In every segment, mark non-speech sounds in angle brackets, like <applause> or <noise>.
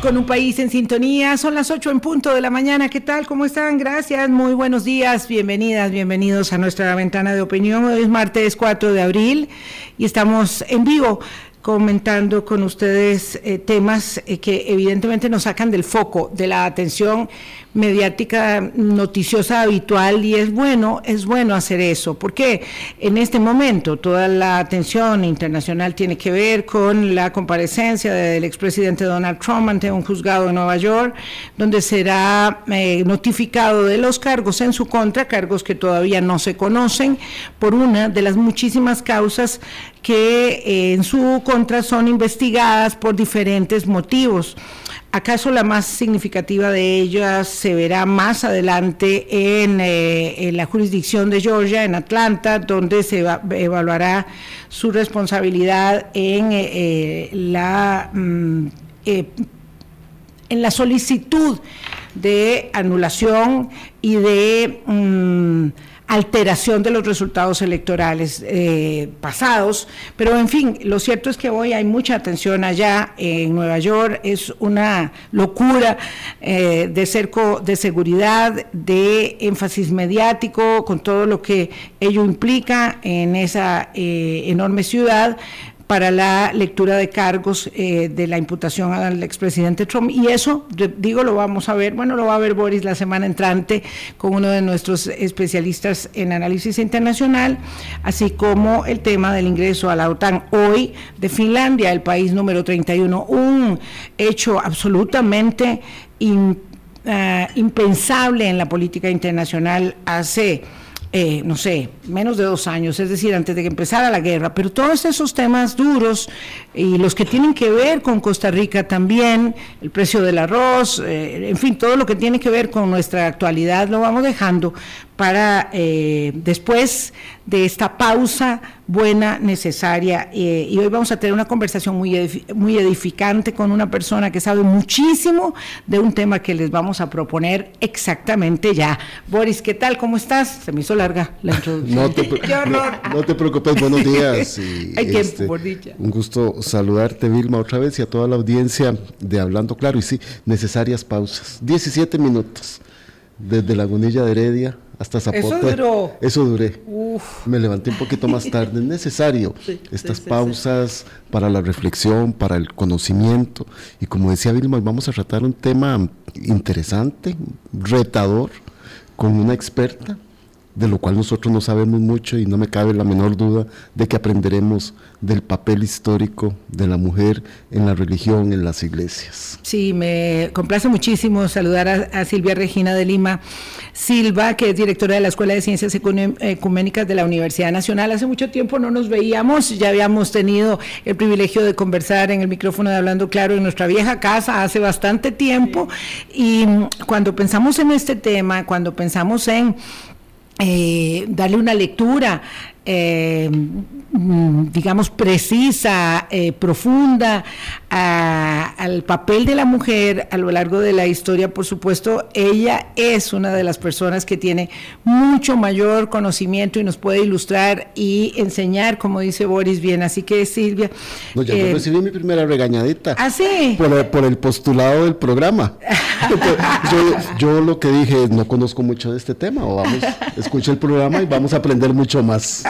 Con un país en sintonía, son las 8 en punto de la mañana. ¿Qué tal? ¿Cómo están? Gracias, muy buenos días, bienvenidas, bienvenidos a nuestra ventana de opinión. Hoy es martes 4 de abril y estamos en vivo comentando con ustedes eh, temas eh, que evidentemente nos sacan del foco, de la atención mediática noticiosa habitual y es bueno, es bueno hacer eso, porque en este momento toda la atención internacional tiene que ver con la comparecencia del expresidente Donald Trump ante un juzgado de Nueva York, donde será eh, notificado de los cargos en su contra, cargos que todavía no se conocen, por una de las muchísimas causas que eh, en su contra son investigadas por diferentes motivos. ¿Acaso la más significativa de ellas se verá más adelante eh, en, la jurisdicción de Georgia, en Atlanta, donde se evaluará su responsabilidad en eh, la mm, eh, en la solicitud de anulación y de mm, alteración de los resultados electorales eh, pasados, pero en fin, lo cierto es que hoy hay mucha atención allá en Nueva York, es una locura eh, de cerco de seguridad, de énfasis mediático, con todo lo que ello implica en esa eh, enorme ciudad, para la lectura de cargos eh, de la imputación al expresidente Trump. Y eso, digo, lo vamos a ver, bueno, lo va a ver Boris la semana entrante con uno de nuestros especialistas en análisis internacional, así como el tema del ingreso a la OTAN hoy de Finlandia, el país número 31, un hecho absolutamente eh, impensable en la política internacional hace eh, no sé, menos de dos años, es decir, antes de que empezara la guerra, pero todos esos temas duros y los que tienen que ver con Costa Rica también, el precio del arroz, eh, en fin, todo lo que tiene que ver con nuestra actualidad lo vamos dejando para eh, después de esta pausa buena, necesaria. Eh, y hoy vamos a tener una conversación muy, muy edificante con una persona que sabe muchísimo de un tema que les vamos a proponer exactamente ya. Boris, ¿qué tal? ¿Cómo estás? Se me hizo larga la <laughs> introducción. No te, <laughs> no, te preocupes, buenos días. <laughs> Hay tiempo, este. Un gusto saludarte, Vilma, otra vez y a toda la audiencia de Hablando Claro. Y sí, necesarias pausas. 17 minutos desde Lagunilla de Heredia hasta Zapote. Eso duró. Eso duré. Me levanté un poquito más tarde. Es necesario estas pausas para la reflexión, para el conocimiento. Y como decía Vilma, vamos a tratar un tema interesante, retador, con una experta de lo cual nosotros no sabemos mucho y no me cabe la menor duda de que aprenderemos del papel histórico de la mujer en la religión, en las iglesias. Sí, me complace muchísimo saludar a, Silvia Regina de Lima Silva, que es directora de la Escuela de Ciencias Ecuménicas de la Universidad Nacional. Hace mucho tiempo no nos veíamos, ya habíamos tenido el privilegio de conversar en el micrófono de Hablando Claro en nuestra vieja casa hace bastante tiempo y cuando pensamos en este tema, cuando pensamos en eh, darle una lectura eh, mm, digamos, precisa, eh, profunda al papel de la mujer a lo largo de la historia, por supuesto, ella es una de las personas que tiene mucho mayor conocimiento y nos puede ilustrar y enseñar, como dice Boris bien. Así que, Silvia. No, ya eh, recibí mi primera regañadita. ¿Ah, sí? Por, el postulado del programa. <laughs> yo, lo que dije es, no conozco mucho de este tema, o vamos, escucha el programa y vamos a aprender mucho más.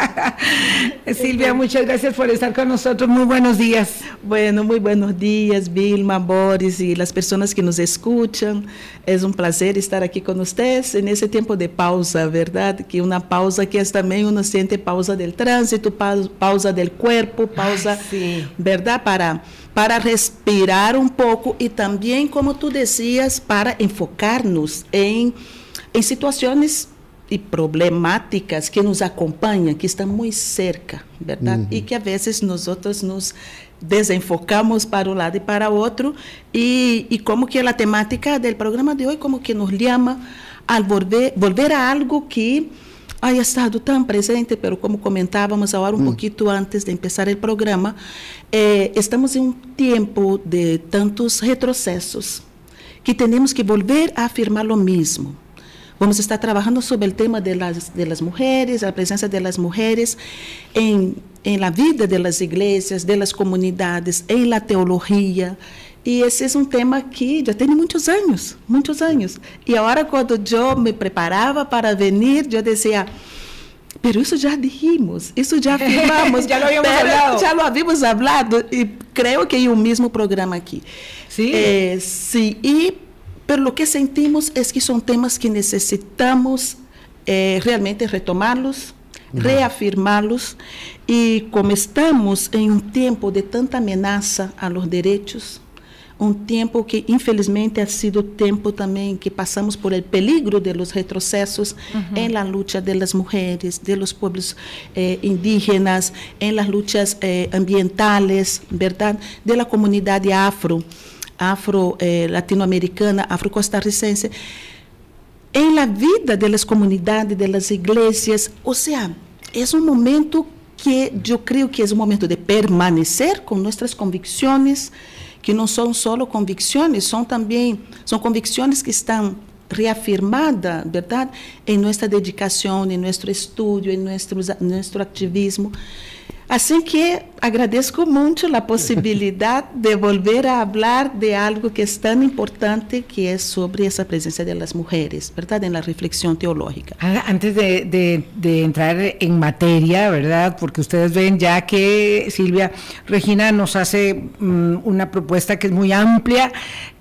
<laughs> Silvia, muchas gracias por estar con nosotros. Muy buenos días. Bueno, muy buenos días, Vilma, Boris y las personas que nos escuchan. Es un placer estar aquí con ustedes en ese tiempo de pausa, ¿verdad? Que una pausa que es también uno siente pausa del tránsito, pausa del cuerpo, pausa, ¿verdad? Para, para respirar un poco y también, como tú decías, para enfocarnos en, en situaciones e problemáticas que nos acompanham, que estão muito cerca, verdade? Uhum. E que a vezes nós outros nos desenfocamos para um lado e para outro e, e como que a temática do programa de hoje como que nos chama a volver, volver a algo que haya estado tão presente, pero como comentávamos agora um uhum. pouquinho antes de começar o programa, eh, estamos em um tempo de tantos retrocessos que temos que volver a afirmar o mesmo Vamos estar trabajando sobre el tema de las, de las mujeres, la presencia de las mujeres en, en la vida de las iglesias, de las comunidades, en la teología. E esse é um tema que já tem muitos anos, muitos anos. E agora, quando eu me preparava para vir, eu dizia, pero isso já dijimos, isso já <laughs> afirmamos. já lo hablado. Já lo havíamos hablado, e creio que em um mesmo programa aqui. Sim. É, sim, e pelo que sentimos é que são temas que necessitamos é, realmente retomá-los, reafirmá-los. E como estamos em um tempo de tanta ameaça a los direitos, um tempo que infelizmente ha sido tempo também que passamos por el peligro de los retrocessos uhum. en la lucha de las mujeres, de los pueblos eh, indígenas, en las luchas eh, ambientales, verdad, de la comunidade afro, afro eh, latinoamericana, afro costarricense, en la vida de las comunidades, de las iglesias, o sea, es un momento que yo creo que es un momento de permanecer con nuestras convicciones, que não são só convicções, são também são convicções que estão reafirmadas, verdade, em nossa dedicação, em nosso estudo, em nosso, nosso ativismo. Assim que agradeço muito a possibilidade de volver a falar de algo que é tão importante, que é sobre essa presença das mulheres, verdade, na reflexão teológica. Ah, antes de, de, de, entrar en materia, verdad, porque ustedes ven ya que Silvia Regina nos hace um, una propuesta que es muy amplia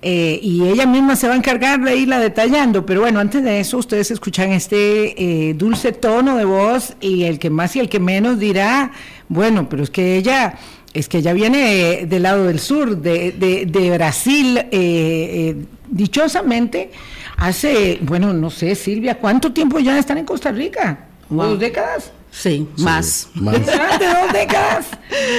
eh, y ella misma se va a encargar de irla detallando, pero bueno, antes de eso ustedes escuchan este eh, dulce tono de voz y el que más y el que menos dirá bueno, pero es que ella es que ella viene del lado del sur, de, de, de Brasil, eh, eh, dichosamente, hace, bueno, no sé, Silvia, ¿cuánto tiempo ya están en Costa Rica? Wow. ¿Dos décadas? Sí, sí, más. <laughs> más. ¿De dos décadas?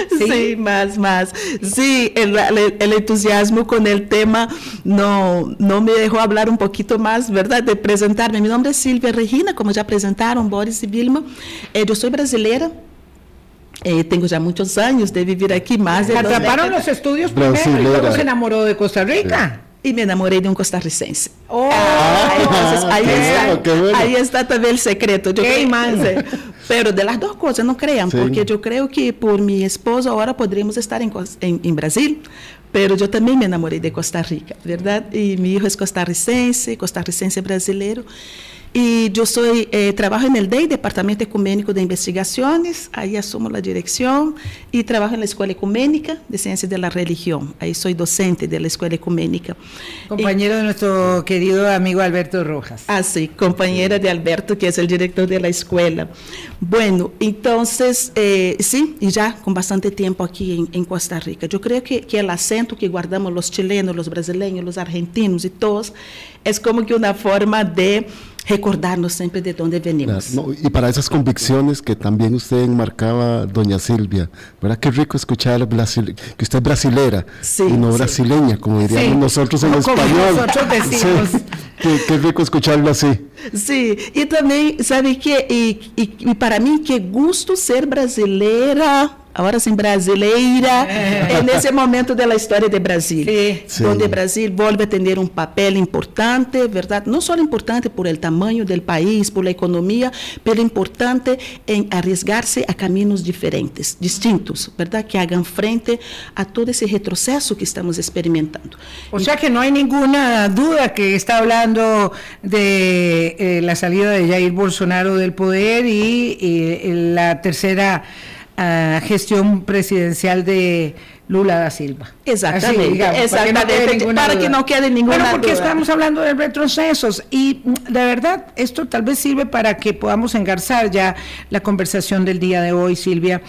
Sí. sí, más, más. Sí, el, el, el, entusiasmo con el tema no, no me dejó hablar un poquito más, ¿verdad? De presentarme. Mi nombre es Silvia Regina, como ya presentaron Boris y Vilma. Eh, yo soy brasileira, Eh, tengo ya muchos años de vivir aquí, más de Atraparon los estudios primero y luego se enamoró de Costa Rica. Sí. Y me enamoré de un costarricense. Oh, ah, entonces, ahí, está, bueno. ahí está también el secreto. Yo creo. Pero de las dos cosas, no crean, sí. porque yo creo que por mi esposo ahora podríamos estar en, en, en Brasil, pero yo también me enamoré de Costa Rica, ¿verdad? Y mi hijo es costarricense, costarricense brasileiro. E eu sou eh, trabalho no DEI, Departamento Ecumênico de Investigações, aí assumo a direção e trabalho na Escola Ecumênica de Ciência da Religião. Aí sou docente da Escola Ecumênica. Compañero y, de nosso querido amigo Alberto Rojas. Ah, sí, compañera de Alberto, que é o diretor da escola. Bueno, então, eh, sim, e já com bastante tempo aqui em, em Costa Rica. Eu creio que, que o acento que guardamos os chilenos, os brasileiros, os argentinos e todos, é como que uma forma de recordarnos siempre de dónde venimos. No, y para esas convicciones que también usted enmarcaba, doña Silvia, ¿verdad? Qué rico escuchar que usted es brasilera sí, y no sí. brasileña, como diríamos sí. nosotros en como español. Nosotros decimos. Qué, qué, rico escucharlo así. Sí, y también, ¿sabe qué? Y, y, y para mí, qué gusto ser brasileira agora sim brasileira, é. nesse momento da história de Brasil, sim. onde Brasil volve a ter um papel importante, verdade? Não só importante por el tamanho do país, por a economia, mas importante em arriesgar-se a caminhos diferentes, distintos, verdade? Que hagam frente a todo esse retrocesso que estamos experimentando. O sea que não há nenhuma dúvida que está falando de eh, la salida de Jair Bolsonaro del poder y, y la tercera uh, gestión presidencial de Lula da Silva. Exactamente, Así, digamos, exactamente, para, que no, para que no quede ninguna bueno, porque duda. estamos hablando de retrocesos y de verdad esto tal vez sirve para que podamos engarzar ya la conversación del día de hoy, Silvia.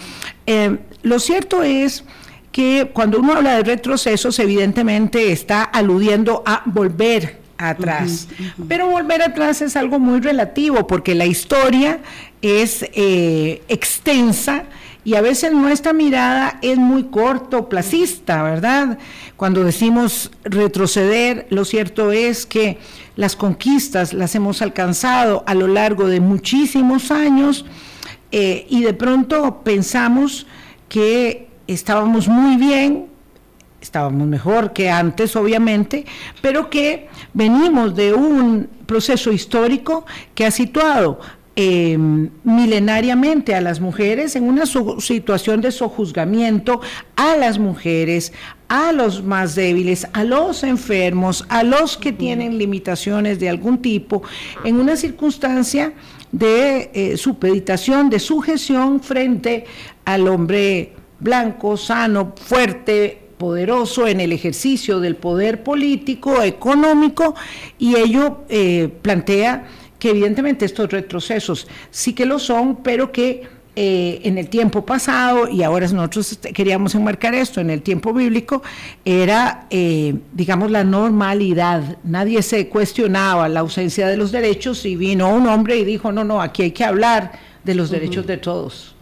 Eh, lo cierto es que cuando uno habla de retrocesos, evidentemente está aludiendo a volver atrás. Uh -huh, uh -huh. Pero volver atrás es algo muy relativo porque la historia es eh, extensa y a veces nuestra mirada es muy cortoplacista, ¿verdad? Cuando decimos retroceder, lo cierto es que las conquistas las hemos alcanzado a lo largo de muchísimos años eh, y de pronto pensamos que estábamos muy bien, estábamos mejor que antes, obviamente, pero que venimos de un proceso histórico que ha situado em, milenariamente a las mujeres en una situación de sojuzgamiento a las mujeres, a los más débiles, a los enfermos, a los que tienen limitaciones de algún tipo, en una circunstancia de eh, supeditación, de sujeción frente al hombre blanco, sano, fuerte, poderoso en el ejercicio del poder político, económico, y ello eh, plantea que evidentemente estos retrocesos sí que lo son, pero que eh, en el tiempo pasado, y ahora nosotros este, queríamos enmarcar esto en el tiempo bíblico, era, eh, digamos, la normalidad. Nadie se cuestionaba la ausencia de los derechos y vino un hombre y dijo, no, no, aquí hay que hablar de los derechos de todos.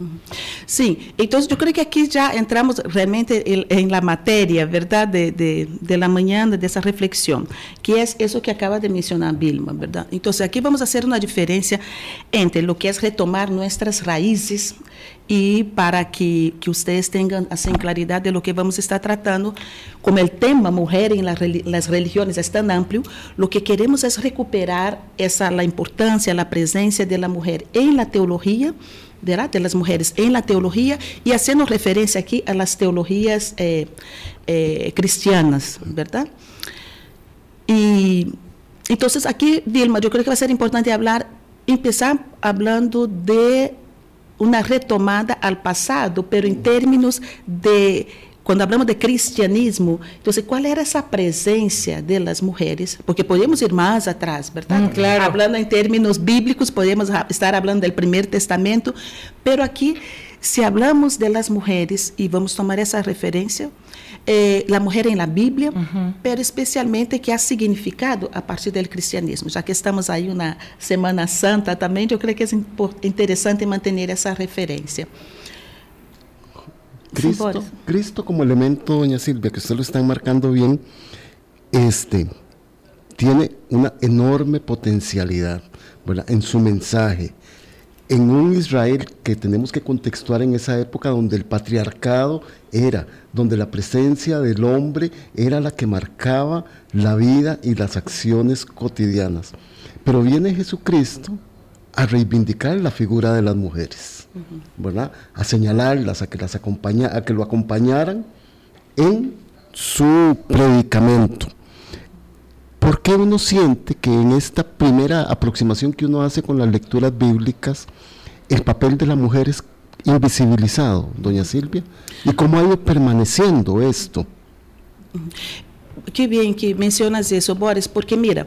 Sí, entonces yo creo que aquí ya entramos realmente en, la materia, ¿verdad?, de, de, la mañana, de esa reflexión, que es eso que acaba de mencionar Vilma, ¿verdad? Entonces aquí vamos a hacer una diferencia entre lo que es retomar nuestras raíces y para que, que ustedes tengan así claridad de lo que vamos a estar tratando, como el tema mujer en las religiones es tan amplio, lo que queremos es recuperar esa, la importancia, la presencia de la mujer en la teología, ¿verdad? de las mujeres en la teología y haciendo referencia aquí a las teologías eh, eh, cristianas, ¿verdad? Y entonces aquí, Vilma, yo creo que va a ser importante hablar, empezar hablando de una retomada al pasado, pero en términos de cuando hablamos de cristianismo, entonces, ¿cuál era esa presencia de las mujeres? Porque podemos ir más atrás, ¿verdad? Mm, claro. Hablando en términos bíblicos, podemos estar hablando del primer testamento, pero aquí, si hablamos de las mujeres, y vamos a tomar esa referencia, eh, la mujer en la Biblia, pero especialmente que ha significado a partir del cristianismo. Ya que estamos ahí una Semana Santa también, yo creo que es interesante mantener esa referencia. Cristo, Cristo como elemento, doña Silvia, que usted lo está marcando bien, este, tiene una enorme potencialidad en su mensaje, en un Israel que tenemos que contextuar en esa época donde el patriarcado era, donde la presencia del hombre era la que marcaba la vida y las acciones cotidianas. Pero viene Jesucristo a reivindicar la figura de las mujeres, ¿verdad? A señalarlas, a que las acompaña, a que lo acompañaran en su predicamento. ¿Por qué uno siente que en esta primera aproximación que uno hace con las lecturas bíblicas, el papel de la mujer es invisibilizado, doña Silvia? ¿Y cómo ha ido permaneciendo esto? Qué bien que mencionas eso, Boris, porque mira,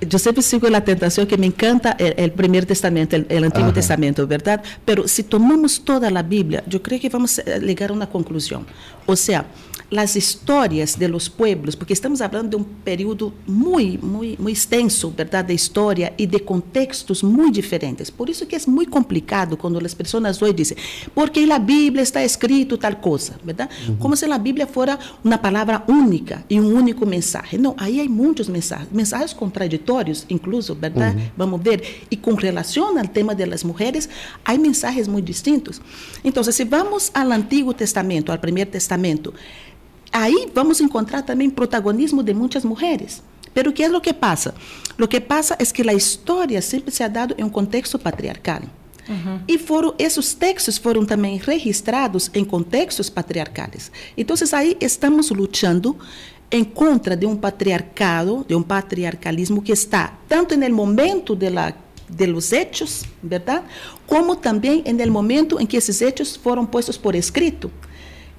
yo siempre sigo la tentación que me encanta el, primer testamento, el, Antiguo Testamento, ¿verdad? Pero si tomamos toda la Biblia, yo creo que vamos a llegar a una conclusión. O sea, las historias de los pueblos, porque estamos hablando de un periodo muy, muy, muy extenso, ¿verdad?, de historia y de contextos muy diferentes. Por eso que es muy complicado cuando las personas hoy dicen, porque en la Biblia está escrito tal cosa, ¿verdad? Como si la Biblia fuera una palabra única y un único mensaje. No, ahí hay muchos mensajes, mensajes contradictorios incluso, ¿verdad? Vamos a ver. Y con relación al tema de las mujeres, hay mensajes muy distintos. Entonces, si vamos al Antiguo Testamento, al Primer Testamento, Ahí vamos a encontrar también protagonismo de muchas mujeres. Pero ¿qué es lo que pasa? Lo que pasa es que la historia siempre se ha dado en un contexto patriarcal. Y fueron, esos textos fueron también registrados en contextos patriarcales. Entonces ahí estamos luchando en contra de un patriarcado, de un patriarcalismo que está tanto en el momento de, la, de los hechos, ¿verdad? Como también en el momento en que esos hechos fueron puestos por escrito.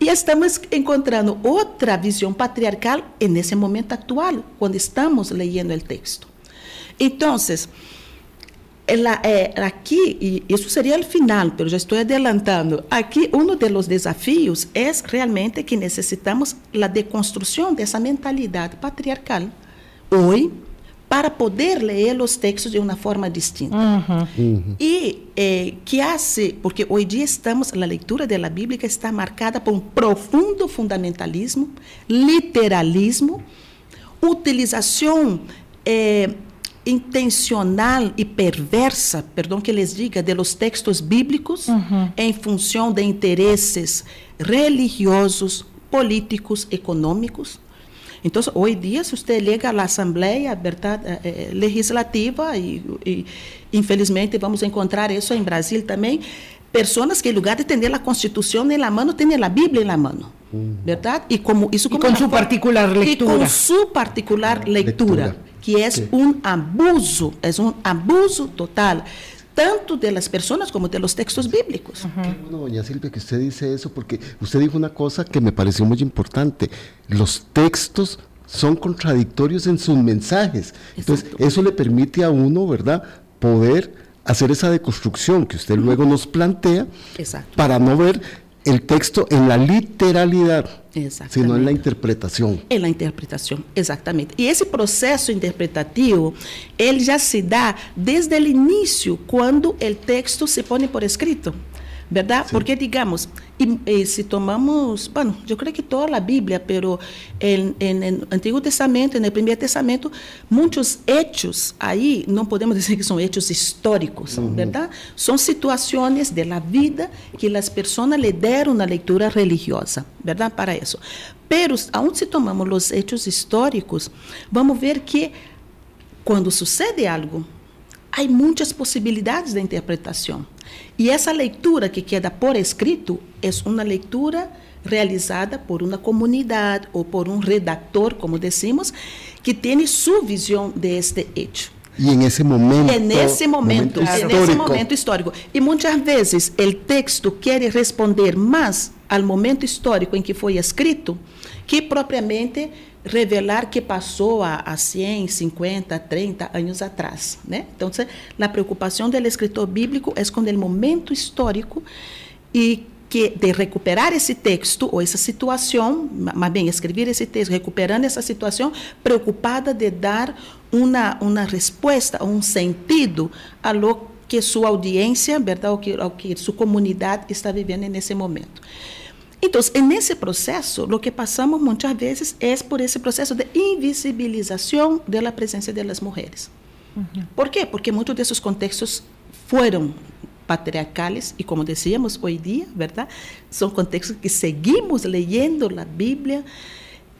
E estamos encontrando outra visão patriarcal nesse momento atual, quando estamos leyendo o texto. Então, eh, aqui, e isso seria o final, mas já estou adelantando, aqui um dos desafios é realmente que necessitamos a deconstrução dessa mentalidade patriarcal. Hoje, para poder ler os textos de uma forma distinta. Uhum. Uhum. E eh, que hace, porque hoje dia estamos, a leitura da Bíblia está marcada por um profundo fundamentalismo, literalismo, utilização eh, intencional e perversa, perdão que les diga, de los textos bíblicos uhum. em função de interesses religiosos, políticos, econômicos Entonces, hoy día, si usted llega a la Asamblea ¿verdad? Eh, eh, Legislativa, y, y infelizmente vamos a encontrar eso en Brasil también, personas que en lugar de tener la Constitución en la mano, tienen la Biblia en la mano, ¿verdad? Y como eso y con su particular lectura. Y con su particular lectura, lectura. que es sí. un abuso, es un abuso total tanto de las personas como de los textos bíblicos. Uh -huh. Qué bueno, doña Silvia, que usted dice eso, porque usted dijo una cosa que me pareció muy importante. Los textos son contradictorios en sus mensajes. Entonces, Exacto. eso le permite a uno, ¿verdad?, poder hacer esa deconstrucción que usted luego nos plantea Exacto. para no ver el texto en la literalidad, sino en la interpretação. En la interpretação, exatamente. E esse processo interpretativo, ele já se dá desde o início, quando o texto se põe por escrito. ¿Verdad? Sí. Porque digamos, y, y, si tomamos, bueno, yo creo que toda la Biblia, pero en, en, el Antiguo Testamento, en el Primer Testamento, muchos hechos ahí, no podemos decir que son hechos históricos, uh -huh. ¿verdad? Son situaciones de la vida que las personas le dieron una lectura religiosa, ¿verdad? Para eso. Pero, aun si tomamos los hechos históricos, vamos a ver que cuando sucede algo, hay muchas posibilidades de interpretação. E essa leitura que queda por escrito é uma leitura realizada por uma comunidade ou por um redator, como decimos, que tem sua visão deste hecho. E em esse momento. É nesse momento, momento é nesse momento histórico. E muitas vezes o texto quer responder mais ao momento histórico em que foi escrito que propriamente revelar que passou há, há 100, 50, 30 anos atrás. Né? Então, a preocupação do escritor bíblico é com o momento histórico e que de recuperar esse texto ou essa situação, mas bem, escrever esse texto, recuperando essa situação, preocupada de dar uma, uma resposta, um sentido a lo que sua audiência, verdade, ao que, ao que sua comunidade está vivendo nesse momento. Então, nesse processo, o que passamos muitas vezes é por esse processo de invisibilização da presença das mulheres. Uhum. Por quê? Porque muitos desses contextos foram patriarcales e, como decíamos hoje dia, verdade, são contextos que seguimos leyendo a Bíblia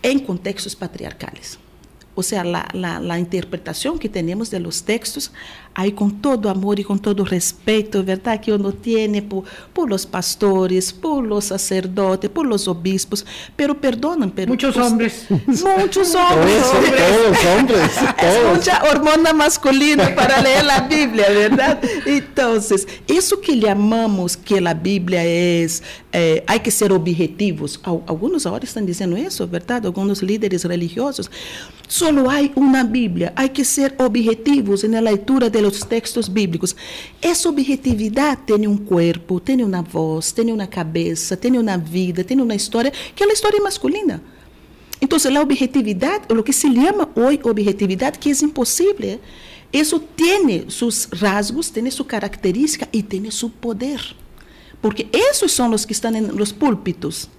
em contextos patriarcales. O sea, la, la, la, interpretación que tenemos de los textos, ahí con todo amor y con todo respeto, ¿verdad? Que uno tiene por, por los pastores, por los sacerdotes, por los obispos, pero perdonan. Pero, muchos pues, hombres. <laughs> Muchos hombres. Todos, hombres. todos hombres. <laughs> Es todos. mucha hormona masculina para leer la Biblia, ¿verdad? Entonces, eso que llamamos que la Biblia es, eh, hay que ser objetivos. Algunos ahora están diciendo eso, ¿verdad? Algunos líderes religiosos. Solo hay una Biblia, hay que ser objetivos en la lectura de los textos bíblicos. Essa objetividade tem um corpo, tem uma voz, tem uma cabeça, tem uma vida, tem uma história, que é a história masculina. Então, a objetividade, o que se chama hoje objetividade, que é impossível, isso tem seus rasgos, tem sua característica e tem seu poder. Porque esses são os que estão nos púlpitos.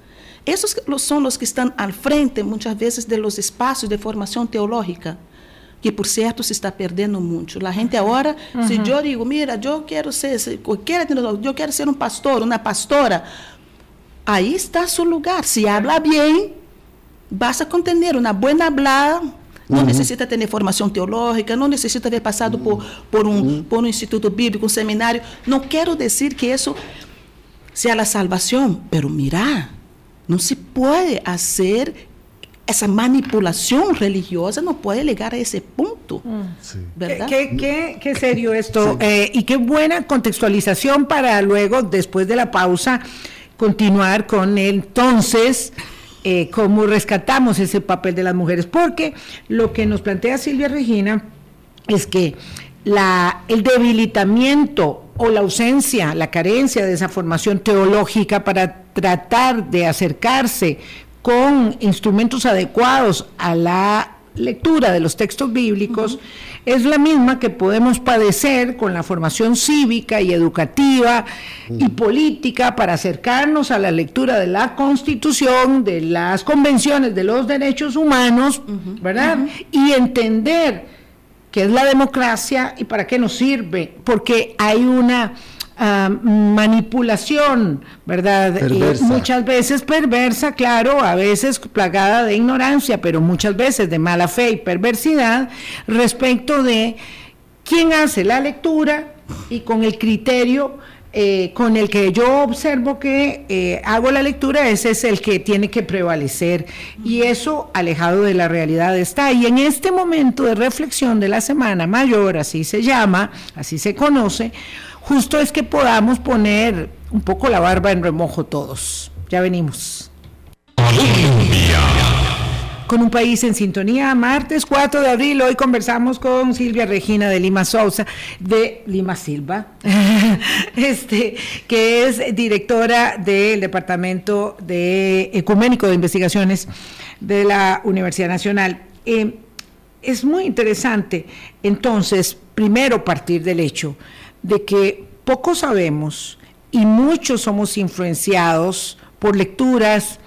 Esses são os que estão al frente, muitas vezes, de los espaços de formação teológica, que, por certo, se está perdendo muito. A gente agora, uhum. se eu digo, mira, eu quero ser, eu quero ser um pastor, uma pastora, aí está seu lugar. Se habla bem, basta com ter uma boa hablar, não uhum. necessita ter formação teológica, não necessita ter passado uhum. por, por, um, uhum. por um instituto bíblico, um seminário. Não quero dizer que isso seja a salvação, pero mira, não se pode fazer essa manipulação religiosa não pode llegar a esse ponto, sí. ¿verdad? Qué, qué, qué serio esto sí. eh, y qué buena contextualización para luego, después de la pausa, continuar con entonces eh, cómo rescatamos ese papel de las mujeres, porque lo que nos plantea Silvia Regina es que la, el debilitamiento o la ausencia, la carencia de esa formación teológica para tratar de acercarse con instrumentos adecuados a la lectura de los textos bíblicos uh -huh. es la misma que podemos padecer con la formación cívica y educativa uh -huh. y política para acercarnos a la lectura de la Constitución, de las convenciones de los derechos humanos, uh -huh. ¿verdad? Y entender qué es la democracia y para qué nos sirve, porque hay una ah, manipulación, ¿verdad? muchas veces perversa, claro, a veces plagada de ignorancia, pero muchas veces de mala fe y perversidad respecto de quién hace la lectura y con el criterio eh, con el que yo observo que eh, hago la lectura, ese es el que tiene que prevalecer. Y eso alejado de la realidad está. Y en este momento de reflexión de la Semana Mayor, así se llama, así se conoce, justo es que podamos poner un poco la barba en remojo todos. Ya venimos con un país en sintonía. Martes 4 de abril, hoy conversamos con Silvia Regina de Lima Sousa, de Lima Silva, <laughs> este, que es directora del Departamento de Ecuménico de Investigaciones de la Universidad Nacional. Eh, es muy interesante, entonces, primero partir del hecho de que poco sabemos y muchos somos influenciados por lecturas,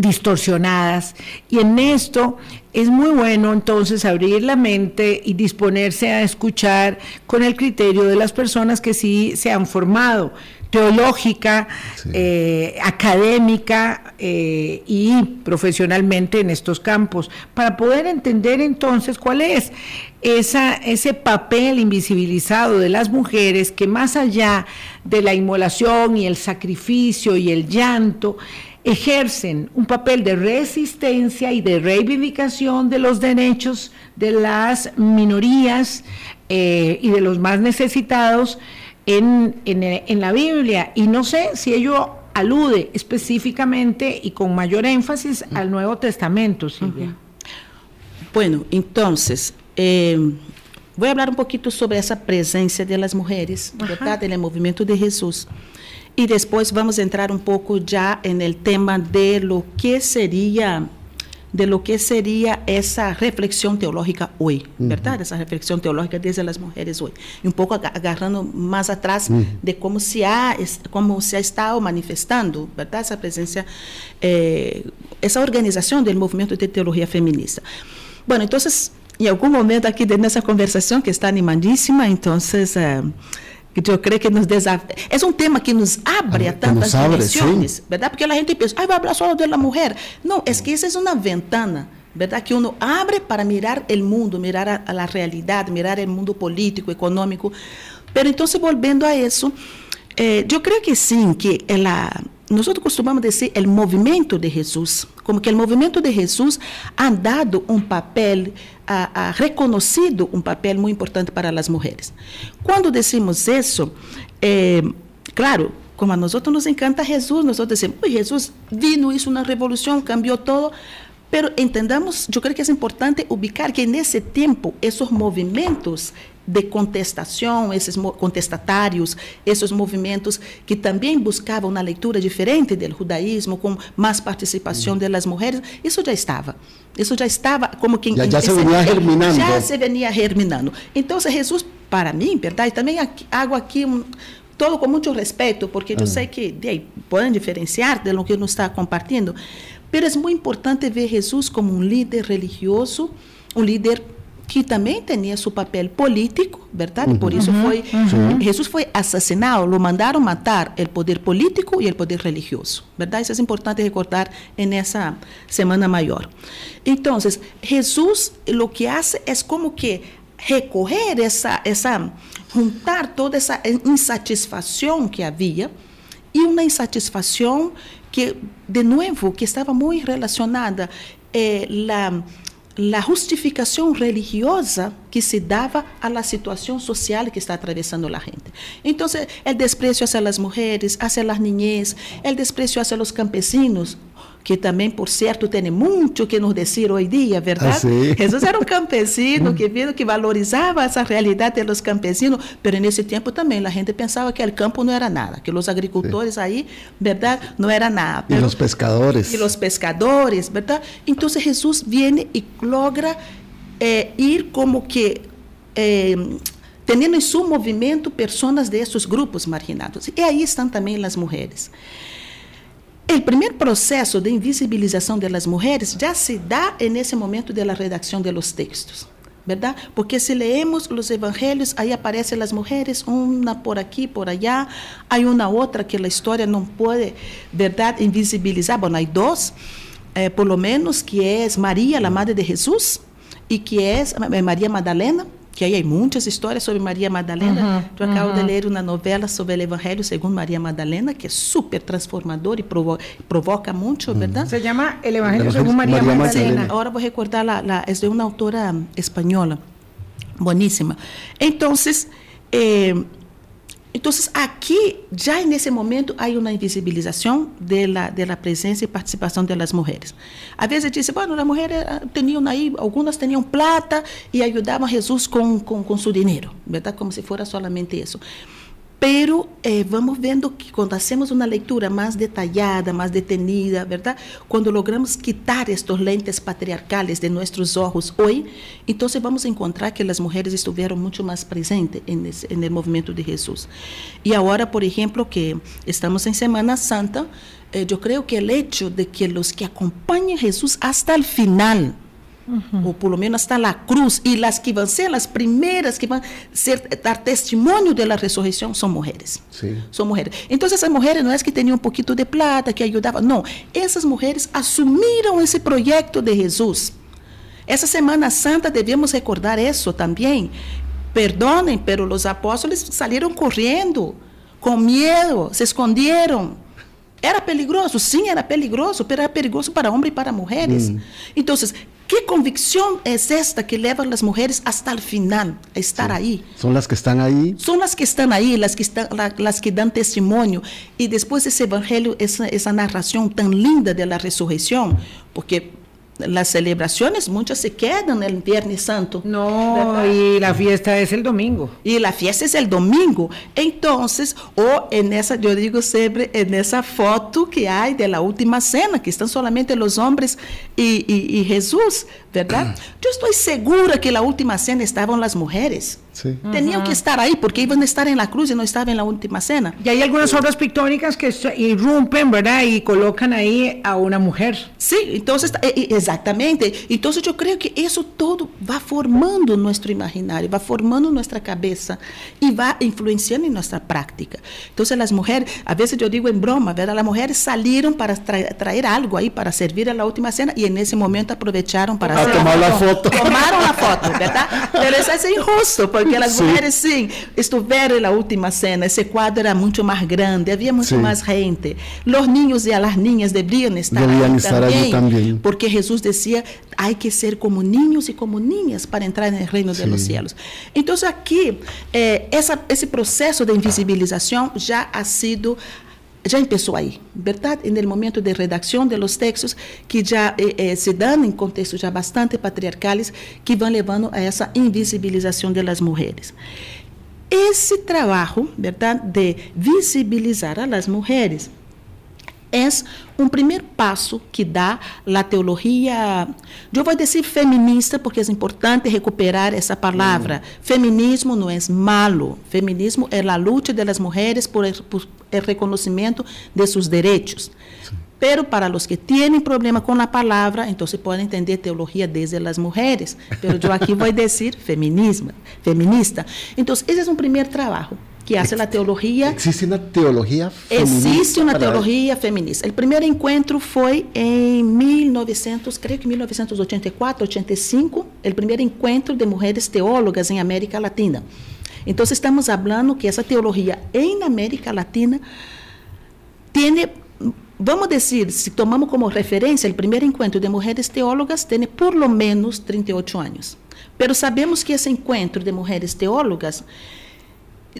distorsionadas. Y en esto es muy bueno entonces abrir la mente y disponerse a escuchar con el criterio de las personas que sí se han formado teológica, eh, académica eh, y profesionalmente en estos campos, para poder entender entonces cuál es esa, ese papel invisibilizado de las mujeres que más allá de la inmolación y el sacrificio y el llanto, ejercen un papel de resistencia y de reivindicación de los derechos de las minorías eh, y de los más necesitados en, en, la Biblia. Y no sé si ello alude específicamente y con mayor énfasis al Nuevo Testamento, Silvia. Bueno, entonces, eh, voy a hablar un poquito sobre esa presencia de las mujeres, ¿verdad? En el movimiento de Jesús. Y después vamos a entrar un poco ya en el tema de lo que sería de lo que sería esa reflexión teológica hoy, ¿verdad? Esa reflexión teológica desde las mujeres hoy. Y un poco agarrando más atrás de cómo se, ha, cómo se ha estado manifestando, ¿verdad? Esa presencia, eh, esa organización del movimiento de teología feminista. Bueno, entonces, en algún momento aquí de nuestra conversación, que está animadísima, entonces... Eh, que eu creio que nos desafia. É um tema que nos abre a tantas direções, verdade? Porque a gente pensa, ah, vai falar só da mulher. Não, é que essa é uma ventana, verdade? Que uno abre para mirar o mundo, mirar a, a realidade, mirar o mundo político, econômico. Pero então, voltando a isso, eh, eu creio que sim, que ela nosotros costumamos decir el movimiento de Jesús, como que el movimiento de Jesús ha dado un papel, ha, ha un papel muy importante para las mujeres. Cuando decimos eso, eh, claro, como a nosotros nos encanta Jesús, nosotros decimos, Jesús vino, hizo una revolución, cambió todo, pero entendamos, yo creo que es importante ubicar que en ese tiempo esos movimientos de contestação, esses contestatários, esses movimentos que também buscavam uma leitura diferente do judaísmo, com mais participação uhum. das mulheres, isso já estava. Isso já estava como que... Já, já se venia germinando. Já se venia germinando. Então, Jesus, para mim, verdade, também hago aqui um, todo com muito respeito, porque eu uhum. sei que de podem diferenciar de lo que eu não está compartilhando, mas é muito importante ver Jesus como um líder religioso, um líder que também tinha seu papel político, verdade? Por isso foi Jesus foi assassinado, lo mandaram matar o poder político e o poder religioso, verdade? Isso é importante recordar nessa semana maior. Então, Jesus o que hace é como que recorrer essa essa juntar toda essa insatisfação que havia e uma insatisfação que de novo que estava muito relacionada eh, la la justificación religiosa que se daba a la situación social que está atravesando la gente. Entonces, el desprecio hacia las mujeres, hacia las niñez, el desprecio hacia los campesinos, que também, por certo, tem muito que nos dizer hoje dia, verdade? Ah, <laughs> Jesus era um campesino que <laughs> viu que valorizava essa realidade dos campesinos, mas nesse tempo também a gente pensava que o campo não era nada, que os agricultores sí. aí, verdade, não era nada. E os pescadores. E os pescadores, verdade? Então Jesus vem e logra eh, ir como que eh, tendo em seu movimento pessoas desses grupos marginados. E aí estão também as mulheres. O primeiro processo de invisibilização das mulheres já se dá nesse momento da redação dos textos. ¿verdad? Porque si leemos los evangelios, ahí aparecen las mujeres, una por aquí, por allá, hay una otra que la historia no puede, ¿verdad?, invisibilizar. Bueno, hay dos, eh, por lo menos, que es María, la madre de Jesús, y que es eh, María Magdalena, que aí há muitas histórias sobre Maria Madalena. Tu acabo de ler uma novela sobre o Evangelho segundo Maria Madalena, que é super transformador e provo provoca muito, verdade? Se chama El Evangelho segundo Maria Madalena. Sim, agora vou recordar, la, la, é de uma autora espanhola, boníssima. Então, eh, Entonces, aquí, ya en ese momento, hay una invisibilización de la, de la presencia y participación de las mujeres. A bueno, las mujeres tenían ahí, plata y ayudaban a Jesús con, con, con su dinero. Como si fuera solamente eso. Pero eh, vamos vendo que quando hacemos uma leitura mais detalhada, mais detenida, ¿verdad? Quando logramos quitar estes lentes patriarcales de nossos olhos hoje, então vamos encontrar que as mulheres estiveram muito mais presentes no movimento de Jesus. E agora, por exemplo, que estamos em Semana Santa, eh, eu creio que o hecho de que os que acompanham Jesus hasta o final, o por lo menos hasta la cruz, y las que van a ser las primeras que van a ser, dar testimonio de la resurrección son mujeres. Sí. Son mujeres. Entonces esas mujeres no es que tenían un poquito de plata, que ayudaban, no. Esas mujeres asumieron ese proyecto de Jesús. Essa Semana Santa devemos recordar isso também. Perdonem, pero os apóstolos saíram correndo, com medo, se esconderam. Era peligroso, sim, era peligroso, pero era peligroso para homens e para mulheres. Hum. Então, ¿Qué convicción es esta que lleva a las mujeres hasta el final a estar sí. ahí? Son las que están ahí. Son las que están ahí, las que, están, la, las que dan testimonio. Y después ese evangelio, esa, esa narración tan linda de la resurrección, porque las celebraciones, muchas se quedan el Viernes Santo. No, ¿verdad? y la fiesta es el domingo. Y la fiesta es el domingo. Entonces, o en esa, yo digo siempre, en esa foto que hay de la última cena, que están solamente los hombres y, y, y Jesús, ¿verdad? <clears throat> yo estoy segura que la última cena estaban las mujeres. Sí. Tenían uh -huh. que estar ahí porque iban a estar en la cruz y no estaban en la última cena. Y hay algunas obras pictóricas que irrumpen, ¿verdad? Y colocan ahí a una mujer. Sí, entonces, exatamente. Entonces yo creo que eso todo va formando nuestro imaginario, va formando nuestra cabeza y va influenciando en nuestra práctica. Entonces las mujeres, a veces yo digo en broma, ¿verdad? Las mujeres salieron para traer, traer algo ahí para servir a la última cena y en ese momento aprovecharon para a tomar la foto. Tomaron la foto, ¿verdad? <laughs> Pero eso es injusto porque porque as sí. mulheres, sim, estiveram na última cena. Esse quadro era muito mais grande, havia muito sí. mais gente. Os niños e as niñas deveriam estar, Deberían estar também, também, porque Jesus dizia: há que ser como niños e como niñas para entrar no reino sí. los cielos. Então, aqui, eh, essa, esse processo de invisibilização já ha sido já começou aí, verdade? No momento de redação de los textos que já eh, eh, se dão em contextos já bastante patriarcais que vão levando a essa invisibilização das mulheres. Esse trabalho, verdade, de visibilizar as mulheres é um primeiro passo que dá a teologia, eu vou dizer feminista, porque é importante recuperar essa palavra. Hum. Feminismo não é malo. Feminismo é a luta das mulheres por, por el reconocimiento de sus derechos. Sí. Pero para los que tienen problema con la palabra, entonces pueden entender teología desde las mujeres. Pero yo aquí voy a decir feminismo, feminista. Entonces, ese es un primer trabajo que hace la teología. ¿Existe una teología feminista? Existe una teología feminista. El primer encuentro fue en 1900, creo que 1984, 85, el primer encuentro de mujeres teólogas en América Latina. Então, estamos falando que essa teologia em América Latina tem, vamos dizer, se tomamos como referência o primeiro encontro de mulheres teólogas, tem por lo menos 38 anos. Pero sabemos que esse encontro de mulheres teólogas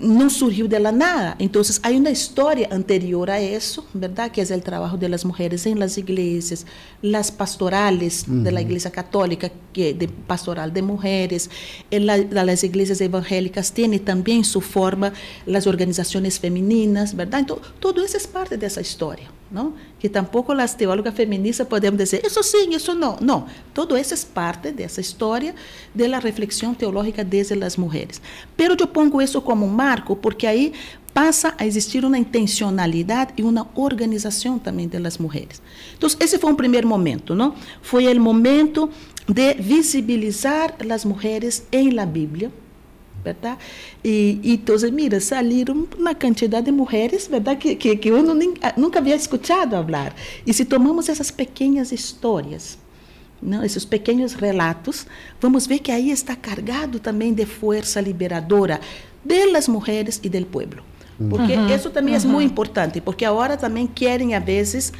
não surgiu de la nada. Então, há uma história anterior a isso, verdade? Que é o trabalho das mulheres em las iglesias, las pastorales de la Iglesia Católica, que de pastoral de mulheres, en la, las iglesias evangélicas têm também sua forma as organizações femininas, verdade? Então, tudo isso é parte dessa história. ¿No? que tampouco as teólogas feministas podemos dizer isso sim, isso não. Não, todo isso é parte dessa história da reflexão teológica desde as mulheres. Pero eu pongo isso como um marco porque aí pasa a existir una intencionalidad y una organización también de las mujeres. Entonces, ese fue un primer momento, ¿no? Fue el momento de visibilizar las mujeres en la Biblia, ¿verdad? Y, y, entonces, mira, salieron una cantidad de mujeres, ¿verdad? Que, que, que uno nunca había escuchado hablar. Y si tomamos esas pequeñas historias, ¿no? esses pequenos relatos, vamos ver que aí está cargado também de força liberadora das mulheres e do povo. Porque uhum, isso também uhum. é muito importante, porque agora também querem, às vezes,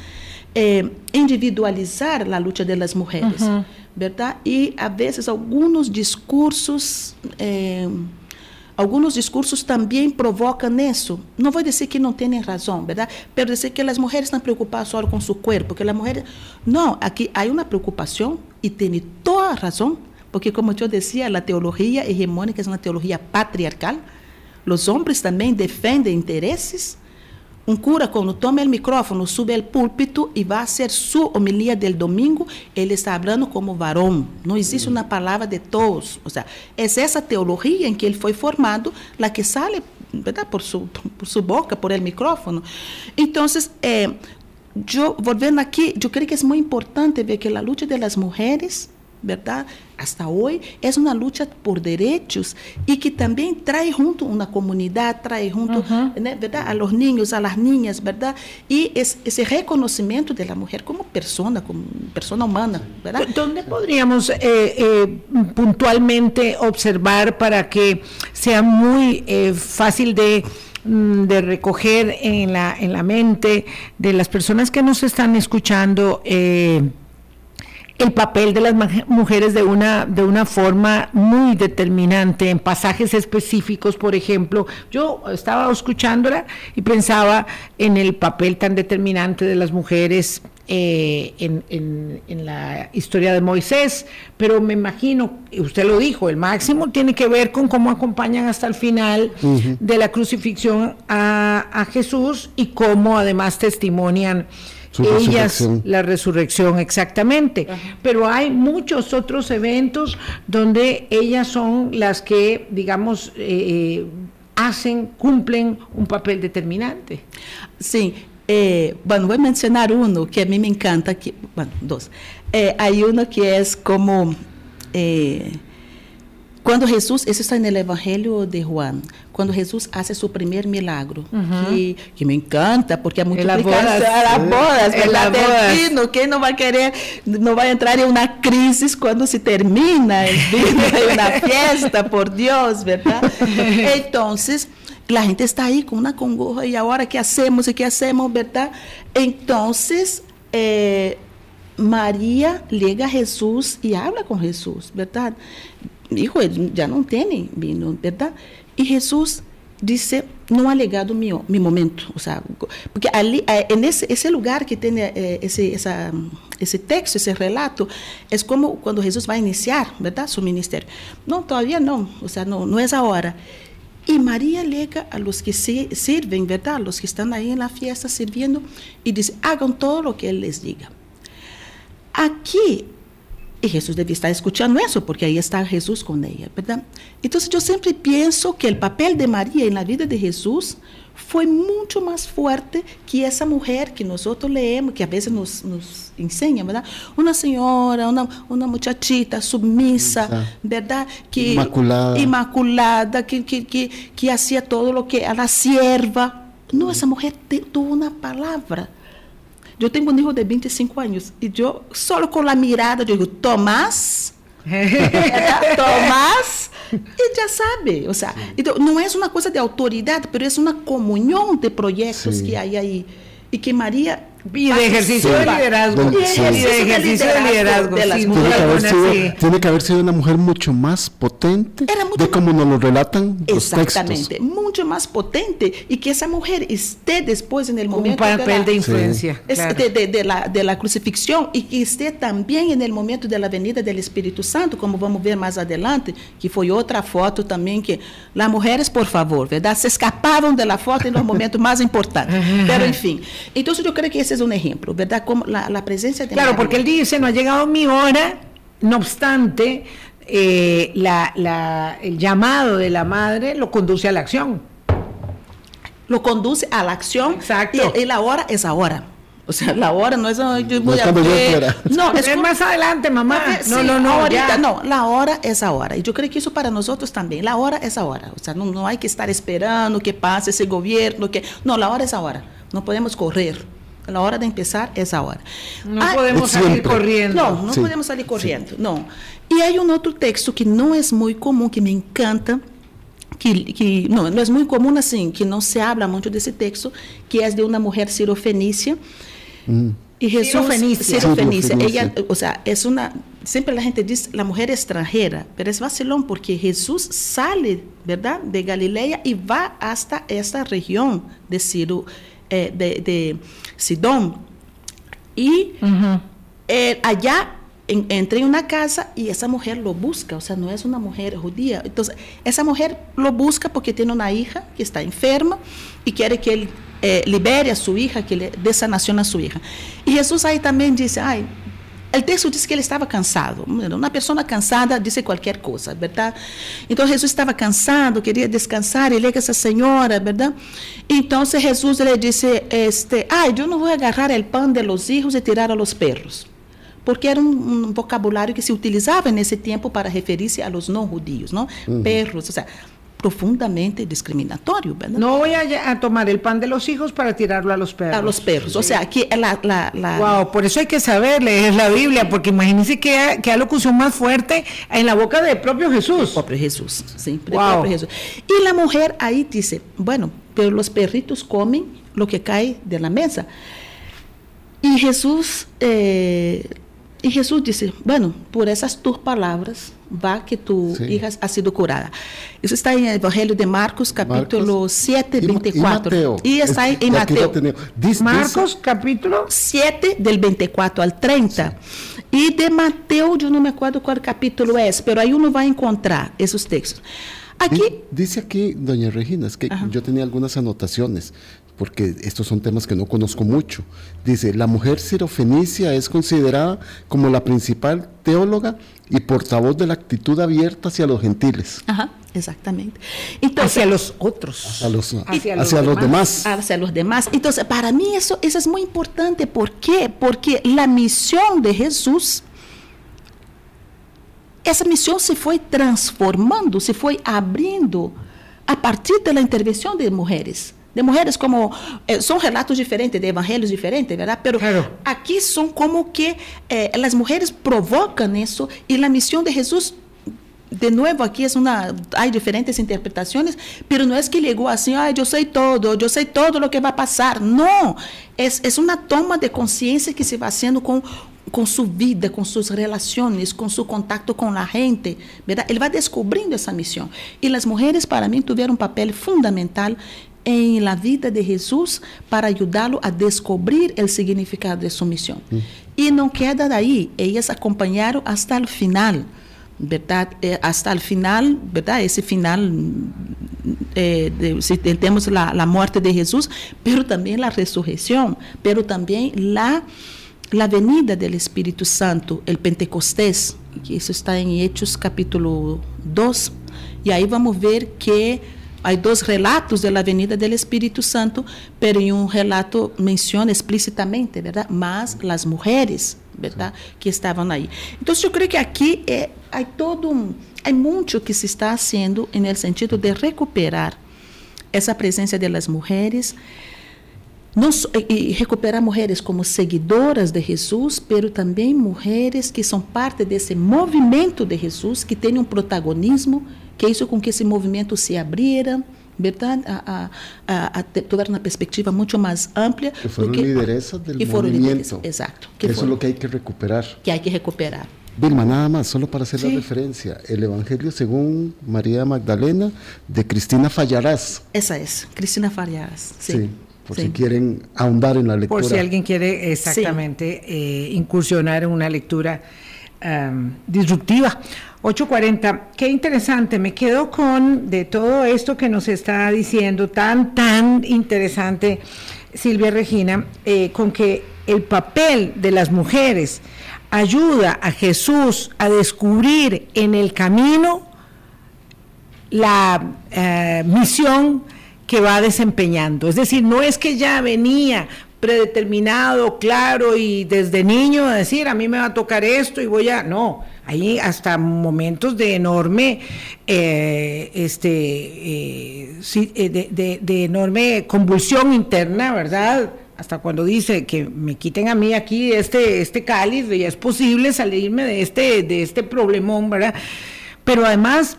eh, individualizar a luta das mulheres, uhum. verdade? E, às vezes, alguns discursos... Eh, Alguns discursos também provocam isso. Não vou dizer que não têm razão, verdade? Mas dizer que as mulheres estão preocupadas só com seu corpo, que as mulheres... Não, aqui há uma preocupação e tem toda a razão, porque como eu dizia, a teologia hegemônica é uma teologia patriarcal. Os homens também defendem interesses um cura, quando toma o microfone, sube ao púlpito e vai ser sua homilia del domingo, ele está falando como varão. Não existe uma palavra de todos. Ou seja, é essa teologia em que ele foi formado, la que ¿verdad? por sua por su boca, por el micrófono. Então, eh, eu, voltando aqui, eu creio que é muito importante ver que a luta das mulheres ¿verdad? Hasta hoy es una lucha por derechos y que también trae junto una comunidad, trae junto, uh -huh. ¿verdad? A los niños, a las niñas, ¿verdad? Y es, ese reconocimiento de la mujer como persona, como persona humana, ¿verdad? ¿Dónde podríamos eh, eh, puntualmente observar para que sea muy eh, fácil de mm, de recoger en la, en la mente de las personas que nos están escuchando eh, el papel de las mujeres de una, de una forma muy determinante en pasajes específicos, por ejemplo. Yo estaba escuchándola y pensaba en el papel tan determinante de las mujeres eh, en, en, la historia de Moisés, pero me imagino, usted lo dijo, el máximo tiene que ver con cómo acompañan hasta el final de la crucifixión a, a Jesús y cómo además testimonian ellas la resurrección exactamente. Pero hay muchos otros eventos donde ellas son las que, digamos, eh, hacen, cumplen un papel determinante. Sí, eh, bueno, voy a mencionar uno que a mí me encanta, que, bueno, dos. Eh, hay uno que es como... Eh, Quando Jesus, isso está no Evangelho de Juan, quando Jesus faz seu primeiro milagro, uhum. que, que me encanta, porque é multiplicação, elaboras, elaboras, vino, quem não vai querer, não vai entrar em uma crise quando se termina o vino, em uma <laughs> festa, por Deus, verdade? Então, a gente está aí com uma congoja, e agora que hacemos e que hacemos, verdade? Então, eh, Maria liga a Jesus e habla com Jesus, verdade? Hijo, ya no tiene vino, ¿verdad? Y Jesús dice, no ha llegado mi, mi momento, o sea, porque ali, en ese, ese lugar que tiene eh, ese, esa, ese texto, ese relato, es como cuando Jesús va a iniciar, ¿verdad? Su ministerio. No, todavía no, o sea, no, no es ahora. Y María llega a los que sirven, ¿verdad? Los que están ahí en la fiesta sirviendo y dice, hagan todo lo que Él les diga. Aquí e Jesus devia estar escutando isso, porque aí está Jesus com ela, verdade? Então, eu sempre penso que o papel de Maria na vida de Jesus foi muito mais forte que essa mulher que nós outros leemos, que às vezes nos, nos ensina, verdade? Uma senhora, uma, uma muchachita submissa, verdade? Que, imaculada. Imaculada, que, que, que, que hacía todo o que ela sierva. Não, essa mulher teve uma palavra eu tenho um filho de 25 anos e eu, só com a mirada, digo, Tomás, <laughs> Tomás, e já sabe. Ou seja, então, não é uma coisa de autoridade, mas é uma comunhão de projetos Sim. que há aí. E que Maria Y de ejercicio de liderazgo. Y de ejercicio de liderazgo. De las tiene, que haber sido, tiene que haber sido una mujer mucho más potente de como nos lo relatan los Exactamente, mucho más potente. Y que esa mujer esté después en el momento Un papel de, la, de influencia. Claro. De, de, de, la, de la crucifixión y que esté también en el momento de la venida del Espíritu Santo, como vamos ver más adelante, que fue otra foto también que las mujeres, por favor, ¿verdad? Se escapaban de la foto en los momentos más importantes. <laughs> Pero, en fin. Entonces, yo creo que ese es un ejemplo, ¿verdad? Como la, la presencia de Claro, porque él dice, no ha llegado mi hora, no obstante, eh, la, la, el llamado de la madre lo conduce a la acción. lo conduce a la acción. Exacto. Y, la hora es ahora. O sea, la hora no es yo voy a ver. No, es, más adelante, mamá. No, no, no, ahorita no, la hora es ahora. Y yo creo que eso para nosotros también, la hora es ahora. O sea, no, no hay que estar esperando que pase ese gobierno, que no, la hora es ahora. No podemos correr. La hora de empezar es ahora. No podemos salir corriendo. No, no podemos salir corriendo, no. Y hay un otro texto que no es muy común, que me encanta, que, que no, no es muy común así, que no se habla mucho de ese texto, que es de una mujer sirofenicia. Mm. Y Jesús, Fenicia. Ella, o sea, es una, siempre la gente dice la mujer extranjera, pero es vacilón porque Jesús sale, ¿verdad?, de Galilea y va hasta esta región de Ciro, eh, de, de, Sidón. Y eh, allá entra en una casa y esa mujer lo busca, o sea, no es una mujer judía. Entonces, esa mujer lo busca porque tiene una hija que está enferma y quiere que él eh, libere a su hija, que le dé sanación a su hija. Y Jesús ahí también dice, ay, el texto dice que él estaba cansado. Una persona cansada dice cualquier cosa, ¿verdad? Entonces Jesús estaba cansado, quería descansar, y llega esa señora, ¿verdad? Entonces Jesús le dice, este, ay, yo no voy a agarrar el pan de los hijos y tirar a los perros porque era um, um, vocabulário que se utilizava nesse tempo para referir-se a los não judíos, não? Uhum. Perros, ou seja, profundamente discriminatorio. ¿verdad? No voy a, a, tomar el pan de los hijos para tirarlo a los perros. A los perros. Sí. O sea, aquí la, la, la, Wow, por eso hay que saber leer la Biblia, porque imagínense qué, qué alocución más fuerte en la boca del propio Jesús. El propio Jesús, sí. Wow. Propio Jesús. Y la mujer ahí dice, bueno, pero los perritos comen lo que cae de la mesa. Y Jesús eh, Y Jesús dice, bueno, por esas tus palabras va que tu sí. hija ha sido curada. Eso está en el Evangelio de Marcos, capítulo Marcos, 7, 24. Y, y está en Mateo. Dice, Marcos, capítulo 7, del 24 al 30. Sí. Y de Mateo, yo no me acuerdo cuál capítulo es, pero ahí uno va a encontrar esos textos. Aquí, dice aquí, doña Regina, es que Ajá. yo tenía algunas anotaciones porque estos son temas que no conozco mucho. Dice, la mujer sirofenicia es considerada como la principal teóloga y portavoz de la actitud abierta hacia los gentiles. Ajá, exactamente. Entonces, hacia los otros. Hacia los, hacia los, hacia los demás. demás. Hacia los demás. Entonces, para mí eso, eso es muy importante. ¿Por qué? Porque la misión de Jesús essa missão se foi transformando, se foi abrindo a partir da intervenção de mulheres. De mujeres como eh, son relatos diferentes, de evangelios diferentes, ¿verdad? Pero claro. aquí son como que eh, las mujeres provocan eso y la misión de Jesús de nuevo aquí es una hay diferentes interpretaciones pero no es que llegó así ay yo sé todo yo sé todo lo que va a pasar no es, es una toma de conciencia que se va haciendo con com sua vida, com suas relações, com seu contato com a gente, ¿verdad? Ele vai descobrindo essa missão. E as mulheres, para mim, tiveram um papel fundamental em la vida de Jesus para ajudá-lo a descobrir o significado de sua missão. Hum. E não queda daí, elas acompanharam até o final, verdade? Até o final, verdade? Esse final, eh, de, se temos a, a morte de Jesus, pero também a ressurreição, pero também a la venida del Espíritu Santo, el Pentecostés, que isso está em Hechos capítulo 2, e aí vamos ver que há dois relatos da venida do Espírito Santo, pero em um relato menciona explicitamente, verdade? Mas as mulheres, verdade, que estavam aí. Então, eu creio que aqui é, há todo um, há muito que se está fazendo no sentido de recuperar essa presença das mulheres não, e recuperar mulheres como seguidoras de Jesus, pero também mulheres que são parte desse movimento de Jesus, que têm um protagonismo, que isso com que esse movimento se abriera, verdade? A, a, a, a uma perspectiva muito mais ampla. Que foram que, lideresas do movimento. Exato. Que isso é o que há que recuperar. Que há que recuperar. Vilma, nada más, solo para hacer sí. la referencia, el Evangelio según María Magdalena de Cristina Fallarás. Esa es, Cristina Fallarás. Sí. sí por sí. si quieren ahondar en la lectura. Por si alguien quiere exactamente sí. eh, incursionar en una lectura um, disruptiva. 8.40, qué interesante, me quedo con de todo esto que nos está diciendo, tan, tan interesante Silvia Regina, eh, con que el papel de las mujeres ayuda a Jesús a descubrir en el camino la eh, misión que va desempeñando. Es decir, no es que ya venía predeterminado, claro, y desde niño a decir, a mí me va a tocar esto y voy a... No, hay hasta momentos de enorme, eh, este, eh, eh, de, enorme convulsión interna, ¿verdad? Hasta cuando dice que me quiten a mí aquí este, este cáliz, ya es posible salirme de este, de este problemón, ¿verdad? Pero además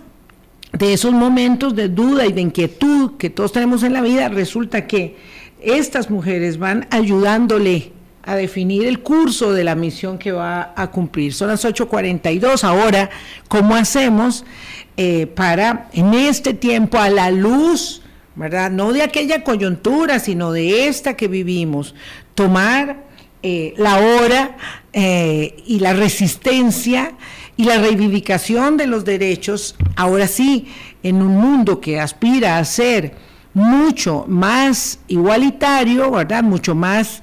de esos momentos de duda y de inquietud que todos tenemos en la vida, resulta que estas mujeres van ayudándole a definir el curso de la misión que va a cumplir. Son las 8.42 ahora. ¿Cómo hacemos eh, para en este tiempo a la luz, verdad? No de aquella coyuntura, sino de esta que vivimos, tomar eh, la hora eh, y la resistencia y la reivindicación de los derechos, ahora sí, en un mundo que aspira a ser mucho más igualitario, ¿verdad? Mucho más,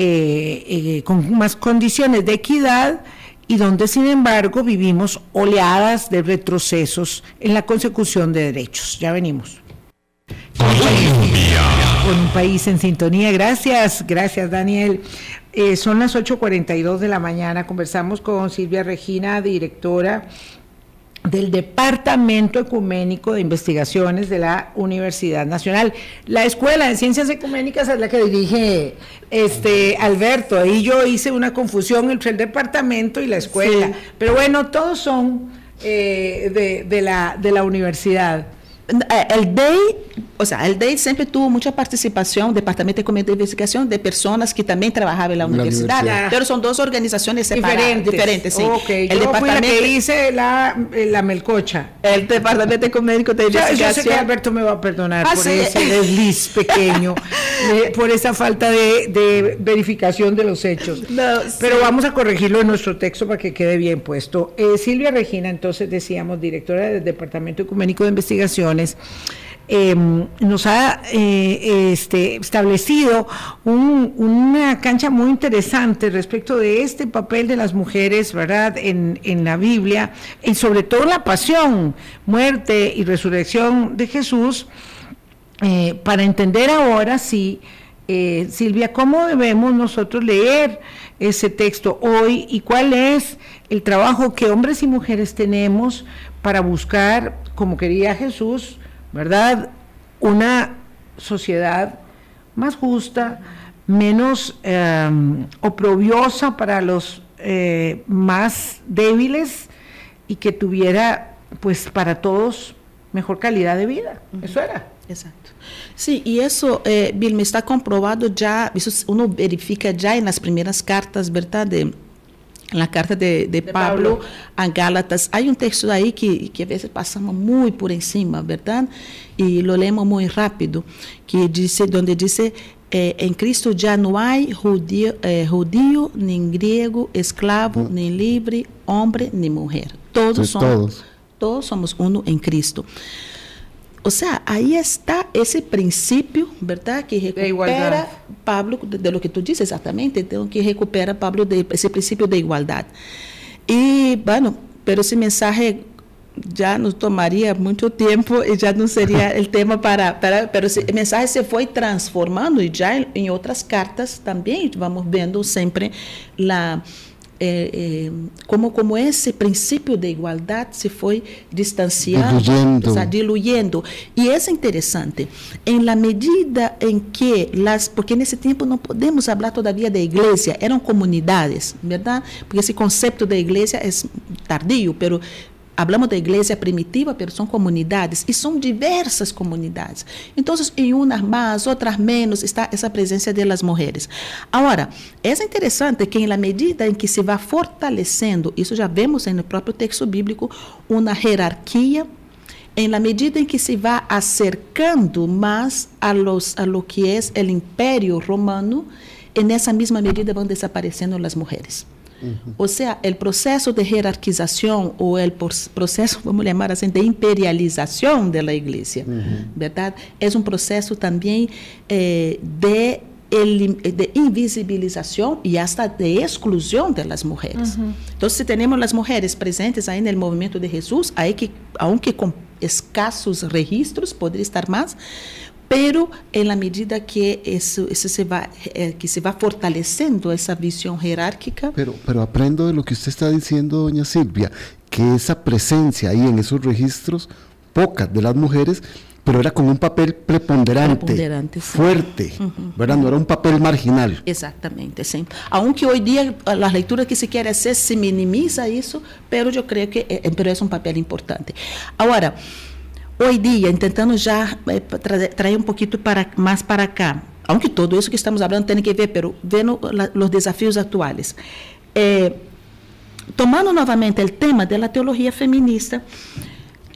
eh, eh, con más condiciones de equidad y donde sin embargo vivimos oleadas de retrocesos en la consecución de derechos. Ya venimos. Con un país en sintonía. Gracias, gracias Daniel. Eh, son las 8.42 de la mañana. Conversamos con Silvia Regina, directora del Departamento Ecuménico de Investigaciones de la Universidad Nacional. La Escuela de Ciencias Ecuménicas es la que dirige este Alberto. Ahí yo hice una confusión entre el departamento y la escuela. Pero bueno, todos son eh, de, la, de la universidad. Eh, el DEI, o sea, el DEI siempre tuvo mucha participación, Departamento de de Investigación, de personas que también trabajaban en la, universidad, pero son dos organizaciones separadas, diferentes. diferentes sí. El yo departamento fui la que hice la, la, melcocha. El Departamento Económico de Investigación. <laughs> Yo, sé que Alberto me va a perdonar ah, por ese desliz pequeño, <laughs> por esa falta de, de verificación de los hechos. pero vamos a corregirlo en nuestro texto para que quede bien puesto. Eh, Silvia Regina, entonces decíamos, directora del Departamento Ecuménico de Investigación, Em, nos ha eh, este, establecido una cancha muy interesante respecto de este papel de las mujeres, ¿verdad?, en, la Biblia, y sobre todo la pasión, muerte y resurrección de Jesús, eh, para entender ahora sí, eh, Silvia, cómo debemos nosotros leer ese texto hoy y cuál es el trabajo que hombres y mujeres tenemos para buscar, como quería Jesús, ¿verdad? Una sociedad más justa, menos em, oprobiosa para los eh, más débiles y que tuviera, pues, para todos mejor calidad de vida. Eso era. Exacto. Sí, y eso, eh, está comprobado ya, uno verifica ya en las primeras cartas, ¿verdad? Na carta de, de, de Pablo, Pablo, a Gálatas, há um texto aí que, que às vezes passamos muito por em cima, verdade? E lo lemos muito rápido, que diz, onde diz, eh, em Cristo já não há judio, eh, judio, nem grego, escravo, hum. nem livre, homem, nem mulher. Todos somos, todos. todos somos um em Cristo. O sea, ahí está ese principio, ¿verdad? Que recupera Pablo, de lo que tú dices exactamente, de que recupera Pablo de ese principio de igualdad. Y bueno, pero ese mensaje ya nos tomaría mucho tiempo y ya no sería <laughs> el tema para, para pero ese mensaje se fue transformando y ya en, en otras cartas también vamos viendo siempre la é, é, como, como esse princípio de igualdade se foi distanciando, diluyendo. diluyendo. E isso é interessante. Em la medida em que, las, porque nesse tempo não podemos falar todavia de igreja, eram comunidades, verdade? Porque esse conceito de igreja é tardio, pero hablamos da igreja primitiva, mas são comunidades e são diversas comunidades. Então, em umas mais, outras menos, está essa presença das mulheres. Agora, é interessante que, na medida em que se vai fortalecendo, isso já vemos no próprio texto bíblico, uma hierarquia em la medida em que se vai acercando mais a, los, a lo que é o Império Romano, e nessa mesma medida vão desaparecendo as mulheres. O sea, el proceso de jerarquización o el proceso, <laughs> vamos llamar así, de imperialización de la iglesia, ¿verdad? Es un proceso también eh, de de invisibilización y hasta de exclusión de las mujeres. Entonces, si tenemos las mujeres presentes ahí en el movimiento de Jesús, hay que, aunque con escasos registros, podría estar más, pero en la medida que eso, eso se va eh, que se va fortaleciendo esa visión jerárquica. Pero, pero aprendo de lo que usted está diciendo, doña Silvia, que esa presencia ahí en esos registros, pocas de las mujeres, pero era con un papel preponderante, fuerte, ¿verdad? No era un papel marginal. Exactamente, sí. Aunque hoy día las lecturas que se quiere hacer se minimiza eso, pero yo creo que eh, pero es un papel importante. Ahora, hoy día, intentando ya eh, traer un poquito para, más para acá, aunque todo eso que estamos hablando tiene que ver, pero vendo la, los desafíos actuales. Eh, tomando novamente el tema de la teología feminista,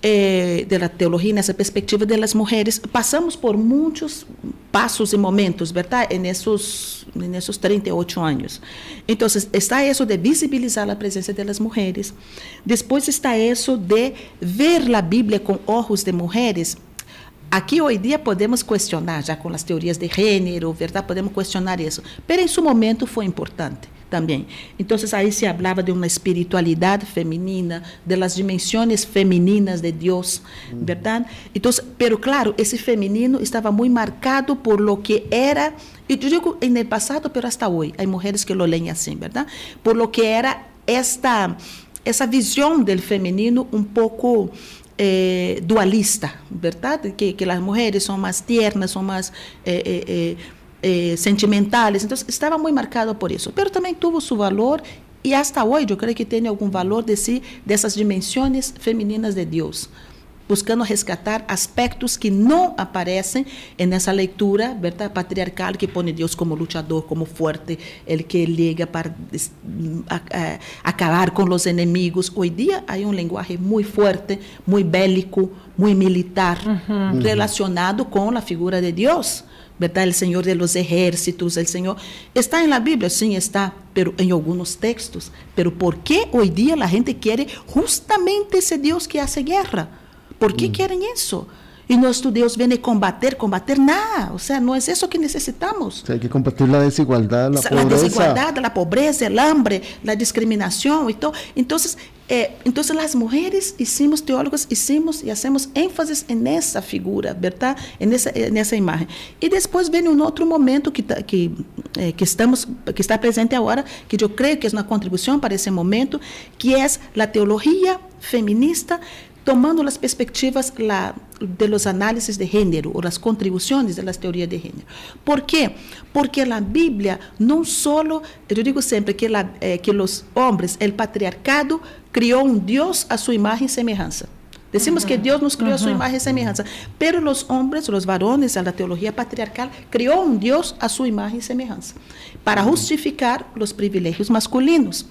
eh, de la teología nessa perspectiva das mulheres, passamos por muitos passos e momentos, verdade? Nesses, nesses 38 anos. Então, está isso de visibilizar a presença das mulheres. Depois está isso de ver a Bíblia com olhos de mulheres. Aqui hoje dia podemos questionar, já com as teorias de gênero, verdade? Podemos questionar isso. Mas em seu momento foi importante também. Então, aí se falava de uma espiritualidade feminina, de las dimensões femininas de Deus, uhum. verdade? Então, pero claro, esse feminino estava muito marcado por lo que era, e eu digo en el passado, pero hasta hoje, há mulheres que lo leem assim, verdade? Por lo que era esta essa visão do feminino um pouco eh, dualista, verdade? Que, que as mulheres são mais tiernas, são mais eh, eh, eh sentimentales. Entonces, estaba muy marcado por eso. Pero también tuvo su valor y hasta hoy yo creo que tiene algún valor de sí, de esas dimensiones femeninas de Dios buscando rescatar aspectos que não aparecem nessa leitura verdade, patriarcal que põe Deus como lutador, como forte, ele que liga para a, a, acabar com os inimigos. Hoje dia há um linguagem muito forte, muito bélico, muito militar, uhum. relacionado com a figura de Deus. ¿Verdad? El Señor de los ejércitos, el Señor. ¿Está en la Biblia? Sí, está, pero en algunos textos. Pero ¿por qué hoy día la gente quiere justamente ese Dios que hace guerra? ¿Por qué mm. quieren eso? Y nuestro Dios viene a combater, combater nada. O sea, no es eso que necesitamos. O sea, hay que combatir la desigualdad, la, la pobreza. La desigualdad, la pobreza, el hambre, la discriminación y todo. Entonces, eh, entonces las mujeres hicimos, teólogos hicimos y hacemos énfasis en esa figura, ¿verdad? En esa, en esa imagen. Y después viene un otro momento que, que, eh, que, estamos, que está presente ahora, que yo creo que es una contribución para ese momento, que es la teología feminista tomando as perspectivas la, de los análisis de género ou as contribuições de las teorías de género. ¿Por quê? Porque a Bíblia não solo, eu digo sempre que, la, eh, que os homens, o patriarcado, criou um Deus a sua imagem e semelhança. Decimos uh -huh. que Deus nos -huh. a sua imagem e semelhança, pero os homens, os varones, a teologia patriarcal, criou um Deus a sua imagem e semelhança, para justificar os privilégios masculinos.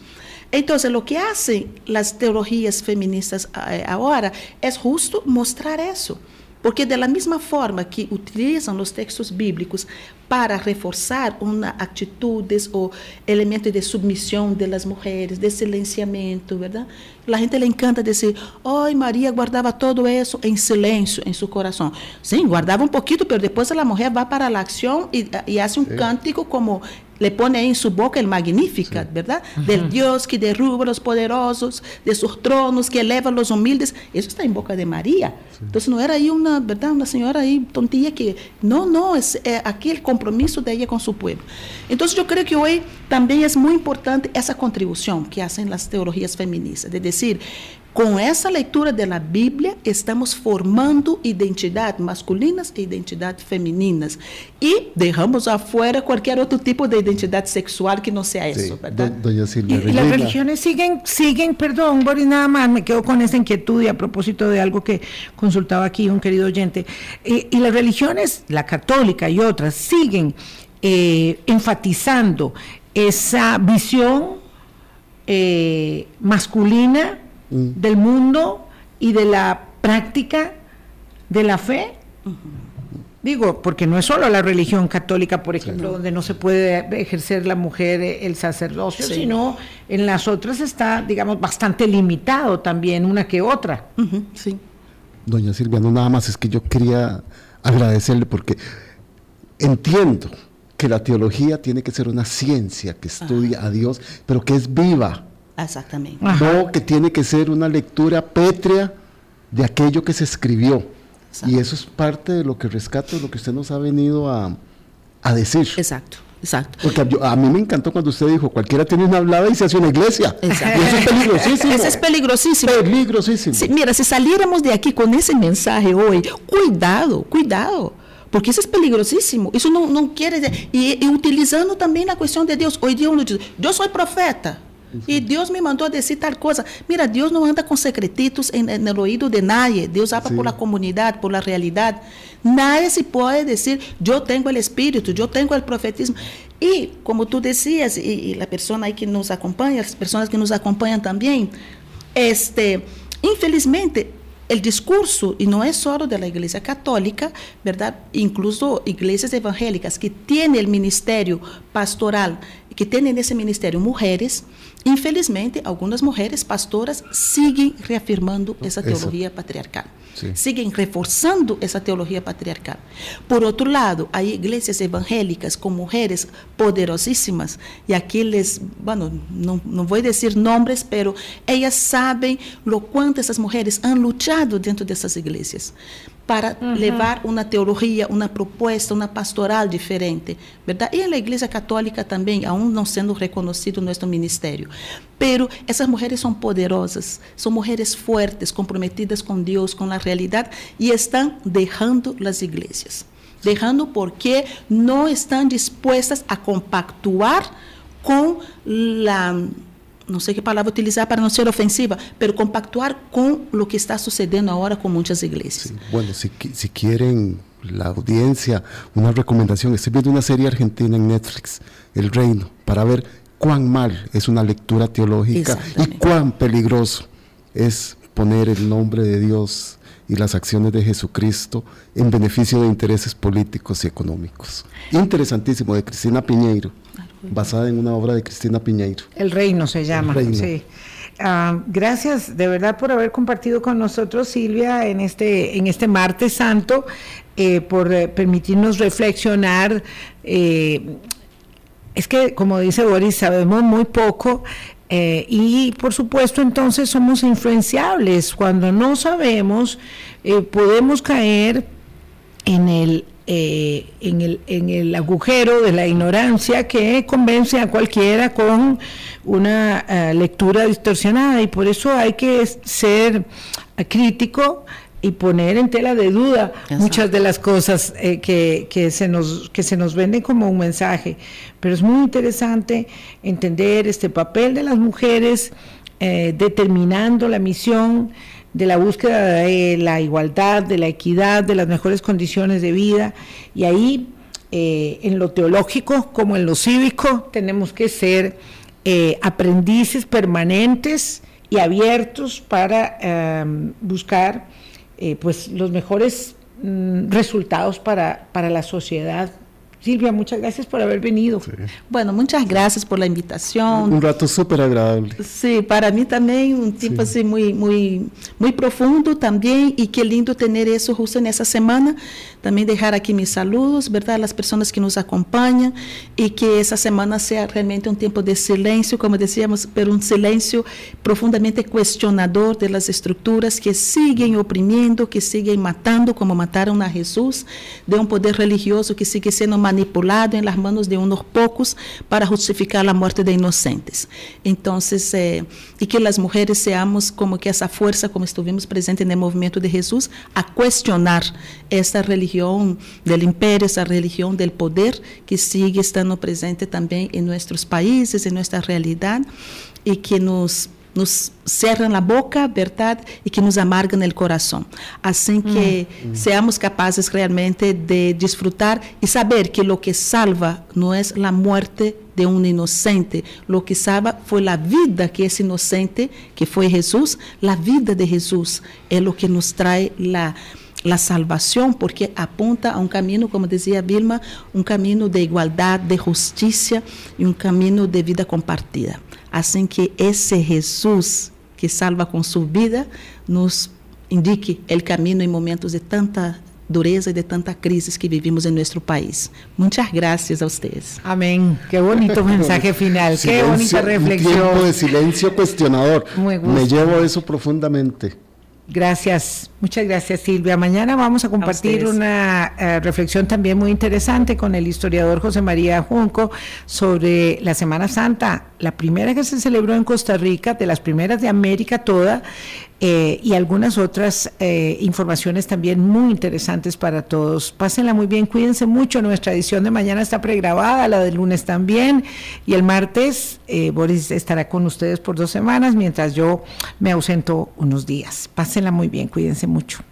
Entonces, lo que hacen las teologías feministas eh, ahora es justo mostrar eso. Porque de la misma forma que utilizan los textos bíblicos para reforzar una actitudes o elementos de submisión de las mujeres, de silenciamiento, ¿verdad? La gente le encanta decir, ay, María guardaba todo eso en silencio en su corazón. Sí, guardaba un poquito, pero después la mujer va para la acción y, y hace un sí. cántico como le pone en su boca el Magnificat, sí. ¿verdad? Uh -huh. Del Dios que derruba a los poderosos, de sus tronos, que eleva a los humildes. Eso está en boca de María. Sí. Entonces no era ahí una, ¿verdad? Una señora ahí tontilla que, no, no, es eh, aquí el compromiso de ella con su pueblo. Entonces yo creo que hoy también es muy importante esa contribución que hacen las teologías feministas, de decir, com essa leitura da Bíblia, estamos formando identidades masculinas e identidades femininas. E deixamos afuera qualquer outro tipo de identidade sexual que não seja sí. isso, ¿verdad? Doña Silvia y, y las religiones siguen, siguen, perdón, Boris, nada más, me quedo con esa inquietud y a propósito de algo que consultaba aquí un querido oyente. Eh, y las religiones, la católica y otras, siguen eh, enfatizando esa visión eh, masculina Mm. del mundo y de la práctica de la fe. Digo, porque no es solo la religión católica, por ejemplo, donde no se puede ejercer la mujer el sacerdocio, sino en las otras está, digamos, bastante limitado también una que otra. sí. Doña Silvia, no nada más, es que yo quería agradecerle porque entiendo que la teología tiene que ser una ciencia que estudia a Dios, pero que es viva Exactamente. No que tiene que ser una lectura pétrea de aquello que se escribió. Y eso es parte de lo que rescato, de lo que usted nos ha venido a, a decir. Exacto. Exacto. Porque a mí me encantó cuando usted dijo, cualquiera tiene una hablada y se hace una iglesia. Exacto. Y eso es peligrosísimo. Eso es peligrosísimo. Peligrosísimo. mira, si saliéramos de aquí con ese mensaje hoy, cuidado, cuidado. Porque isso é perigosíssimo. Isso não, não quer dizer. E, e utilizando também a questão de Deus. Hoje dia uno diz: Eu sou profeta. E Deus me mandou dizer tal coisa. Mira, Deus não anda com secretitos no ouído de nadie. Deus habla por la comunidade, por la realidade. Nadie se pode dizer, eu tenho o Espírito, eu tenho o profetismo. E, como tu dizias, e, e a pessoa aí que nos acompanha, as pessoas que nos acompanham também, este, infelizmente, o discurso, e não é só da Igreja Católica, verdade? Incluso igrejas evangélicas que têm o ministério pastoral, que têm nesse ministério mulheres, infelizmente, algumas mulheres pastoras seguem reafirmando essa teologia Essa. patriarcal. Sim. Seguem reforçando essa teologia patriarcal. Por outro lado, há igrejas evangélicas com mulheres poderosíssimas, e aqueles, bueno, não, não vou dizer nomes, mas elas sabem o quanto essas mulheres han luchado dentro dessas igrejas para uhum. levar uma teologia, uma proposta, uma pastoral diferente, verdade? E na Igreja Católica também, aún não sendo reconhecido nosso ministério. Pero essas mulheres são poderosas, são mulheres fortes, comprometidas com Deus, com a realidade e estão deixando as igrejas. Deixando porque não estão dispostas a compactuar com a não sei que palavra utilizar para não ser ofensiva, pero compactuar com o que está sucedendo agora com muitas igrejas. Sí. Bueno, si, si quieren la audiencia una recomendación, estoy viendo una serie argentina en Netflix, El Reino, para ver cuán mal es una lectura teológica y cuán peligroso es poner el nombre de Dios y las acciones de Jesucristo en beneficio de intereses políticos y económicos. Interesantísimo, de Cristina Piñeiro basada en una obra de Cristina Piñeiro. El Reino se llama, sí. Ah, gracias de verdad por haber compartido con nosotros, Silvia, en este, en este martes santo, eh, por eh, permitirnos reflexionar. Eh, es que, como dice Boris, sabemos muy poco y, por supuesto, entonces somos influenciables. Cuando no sabemos, podemos caer en el eh, en, el, en el agujero de la ignorancia que convence a cualquiera con una eh, lectura distorsionada y por eso hay que ser crítico y poner en tela de duda muchas de las cosas eh, que, que, se nos, que se nos venden como un mensaje. Pero es muy interesante entender este papel de las mujeres determinando la misión de la búsqueda de la igualdad, de la equidad, de las mejores condiciones de vida. Y ahí, eh, en lo teológico como en lo cívico, tenemos que ser eh, aprendices permanentes y abiertos para em, buscar eh, pues, los mejores mm, resultados para, para la sociedad Silvia, muchas gracias por haber venido. Bueno, muchas gracias por la invitación. Un rato súper agradable. Sí, para mí también un tiempo así muy, muy, muy profundo también y qué lindo tener eso justo en esa semana. También dejar aquí mis saludos, ¿verdad? A las personas que nos acompañan y que esa semana sea realmente un tiempo de silencio, como decíamos, pero un silencio profundamente cuestionador de las estructuras que siguen oprimiendo, que siguen matando, como mataron a Jesús, de un poder religioso que sigue siendo manipulado en las manos de unos pocos para justificar la muerte de inocentes. Entonces, eh, y que las mujeres seamos como que esa fuerza, como estuvimos presentes en el movimiento de Jesús, a cuestionar esta religión del imperio, esa religión del poder que sigue estando presente también en nuestros países, en nuestra realidad, y que nos nos cerram a boca, verdade, e que nos amargam no coração. Assim que hum. seamos capazes realmente de desfrutar e saber que o que salva não é a morte de um inocente, o que salva foi a vida que esse inocente, que foi Jesus, a vida de Jesus é o que nos traz a la salvação, porque aponta a um caminho, como dizia Vilma, um caminho de igualdade, de justiça e um caminho de vida compartida. Assim que esse Jesus que salva com sua vida nos indique o caminho em momentos de tanta dureza e de tanta crise que vivimos em nosso país. Muitas graças a vocês. Amém. Que bonito <laughs> mensaje final. Silencio, que bonita reflexión. Un tiempo de silencio cuestionador. Me llevo eso profundamente. Gracias. Muchas gracias, Silvia. Mañana vamos a compartir una eh, reflexión también muy interesante con el historiador José María Junco sobre la Semana Santa, la primera que se celebró en Costa Rica, de las primeras de América toda, eh, y algunas otras eh, informaciones también muy interesantes para todos. Pásenla muy bien, cuídense mucho. Nuestra edición de mañana está pregrabada, la del lunes también, y el martes Boris estará con ustedes por dos semanas, mientras yo me ausento unos días. Pásenla muy bien, cuídense mucho.